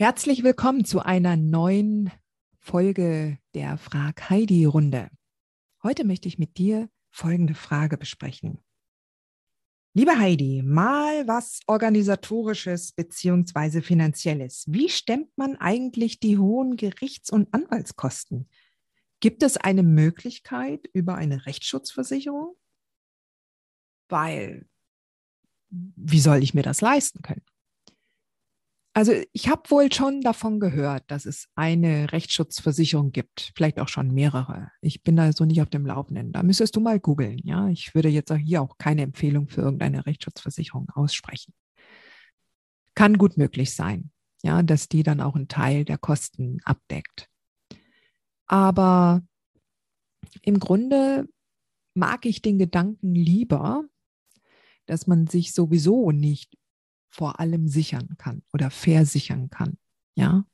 Herzlich willkommen zu einer neuen Folge der Frag Heidi Runde. Heute möchte ich mit dir folgende Frage besprechen. Liebe Heidi, mal was organisatorisches beziehungsweise finanzielles. Wie stemmt man eigentlich die hohen Gerichts- und Anwaltskosten? Gibt es eine Möglichkeit über eine Rechtsschutzversicherung? Weil, wie soll ich mir das leisten können? Also ich habe wohl schon davon gehört, dass es eine Rechtsschutzversicherung gibt, vielleicht auch schon mehrere. Ich bin da so nicht auf dem Laufenden. Da müsstest du mal googeln. Ja, ich würde jetzt auch hier auch keine Empfehlung für irgendeine Rechtsschutzversicherung aussprechen. Kann gut möglich sein, ja, dass die dann auch einen Teil der Kosten abdeckt. Aber im Grunde mag ich den Gedanken lieber, dass man sich sowieso nicht vor allem sichern kann oder versichern kann. Ja.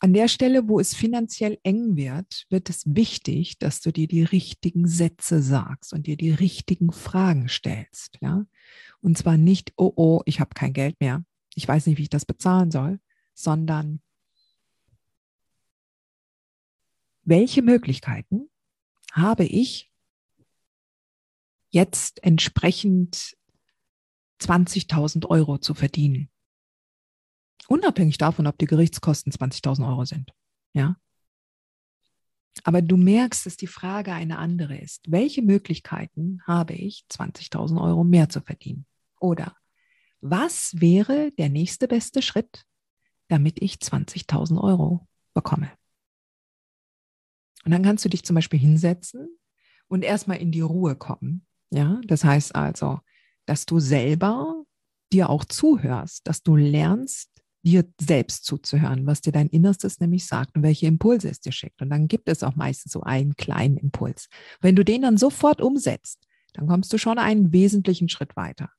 An der Stelle, wo es finanziell eng wird, wird es wichtig, dass du dir die richtigen Sätze sagst und dir die richtigen Fragen stellst. Ja. Und zwar nicht, oh, oh, ich habe kein Geld mehr. Ich weiß nicht, wie ich das bezahlen soll, sondern welche Möglichkeiten habe ich jetzt entsprechend 20.000 Euro zu verdienen. Unabhängig davon, ob die Gerichtskosten 20.000 Euro sind. Ja. Aber du merkst, dass die Frage eine andere ist. Welche Möglichkeiten habe ich, 20.000 Euro mehr zu verdienen? Oder was wäre der nächste beste Schritt, damit ich 20.000 Euro bekomme? Und dann kannst du dich zum Beispiel hinsetzen und erstmal in die Ruhe kommen. Ja, das heißt also, dass du selber dir auch zuhörst, dass du lernst, dir selbst zuzuhören, was dir dein Innerstes nämlich sagt und welche Impulse es dir schickt. Und dann gibt es auch meistens so einen kleinen Impuls. Wenn du den dann sofort umsetzt, dann kommst du schon einen wesentlichen Schritt weiter.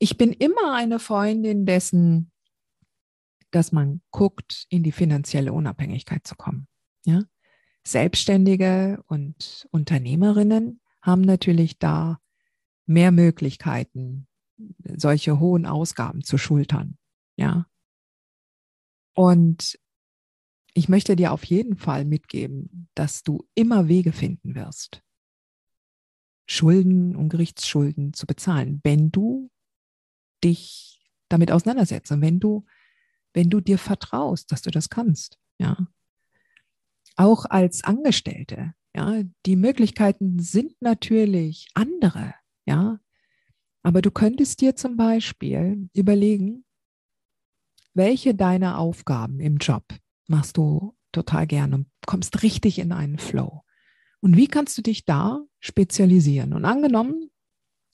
Ich bin immer eine Freundin dessen, dass man guckt, in die finanzielle Unabhängigkeit zu kommen. Ja? Selbstständige und Unternehmerinnen haben natürlich da mehr Möglichkeiten, solche hohen Ausgaben zu schultern. Ja. Und ich möchte dir auf jeden Fall mitgeben, dass du immer Wege finden wirst, Schulden und Gerichtsschulden zu bezahlen, wenn du dich damit auseinandersetzt und wenn du, wenn du dir vertraust, dass du das kannst. Ja. Auch als Angestellte, ja, die Möglichkeiten sind natürlich andere. Ja, aber du könntest dir zum Beispiel überlegen, welche deiner Aufgaben im Job machst du total gerne und kommst richtig in einen Flow. Und wie kannst du dich da spezialisieren? Und angenommen,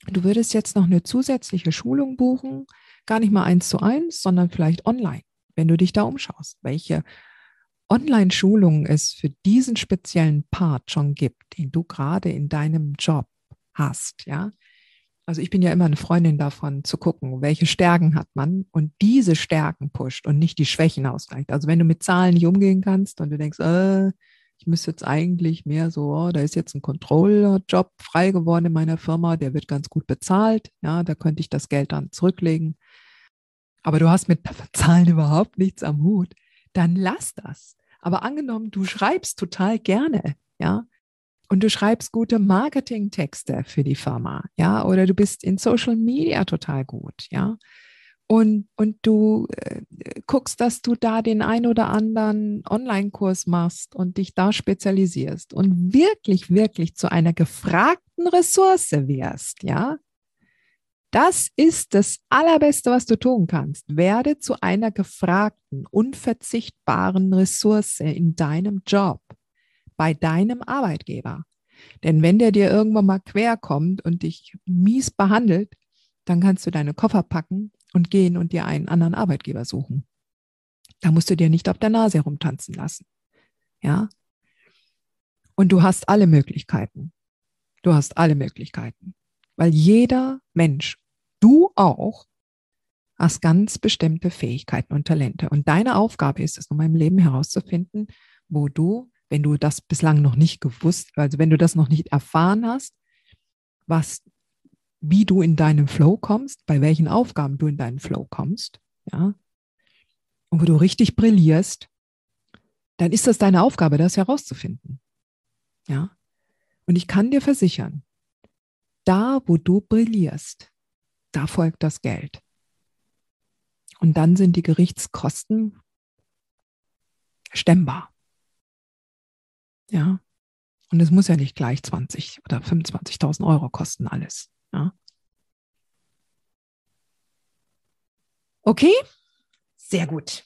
du würdest jetzt noch eine zusätzliche Schulung buchen, gar nicht mal eins zu eins, sondern vielleicht online, wenn du dich da umschaust, welche Online-Schulungen es für diesen speziellen Part schon gibt, den du gerade in deinem Job hast, ja, also ich bin ja immer eine Freundin davon zu gucken, welche Stärken hat man und diese Stärken pusht und nicht die Schwächen ausgleicht. Also wenn du mit Zahlen nicht umgehen kannst und du denkst, äh, ich müsste jetzt eigentlich mehr so, oh, da ist jetzt ein Controller-Job frei geworden in meiner Firma, der wird ganz gut bezahlt, ja, da könnte ich das Geld dann zurücklegen. Aber du hast mit Zahlen überhaupt nichts am Hut, dann lass das. Aber angenommen, du schreibst total gerne, ja, und du schreibst gute Marketingtexte für die Firma, ja, oder du bist in Social Media total gut, ja. Und, und du äh, guckst, dass du da den ein oder anderen Online-Kurs machst und dich da spezialisierst und wirklich, wirklich zu einer gefragten Ressource wirst, ja, Das ist das Allerbeste, was du tun kannst. Werde zu einer gefragten, unverzichtbaren Ressource in deinem Job, bei deinem Arbeitgeber. Denn wenn der dir irgendwann mal quer kommt und dich mies behandelt, dann kannst du deine Koffer packen und gehen und dir einen anderen Arbeitgeber suchen. Da musst du dir nicht auf der Nase herumtanzen lassen. Ja? Und du hast alle Möglichkeiten. Du hast alle Möglichkeiten. Weil jeder Mensch du auch hast ganz bestimmte Fähigkeiten und Talente. Und deine Aufgabe ist es, um im Leben herauszufinden, wo du, wenn du das bislang noch nicht gewusst, also wenn du das noch nicht erfahren hast, was, wie du in deinen Flow kommst, bei welchen Aufgaben du in deinen Flow kommst, ja, und wo du richtig brillierst, dann ist das deine Aufgabe, das herauszufinden. Ja. Und ich kann dir versichern, da, wo du brillierst, da folgt das Geld. Und dann sind die Gerichtskosten stemmbar. Ja. Und es muss ja nicht gleich 20 oder 25.000 Euro kosten alles. Ja. Okay? Sehr gut.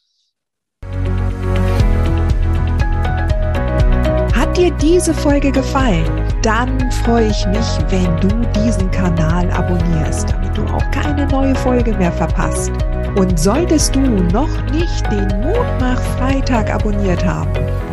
Hat dir diese Folge gefallen? Dann freue ich mich, wenn du diesen Kanal abonnierst, damit du auch keine neue Folge mehr verpasst. Und solltest du noch nicht den Mutmach Freitag abonniert haben,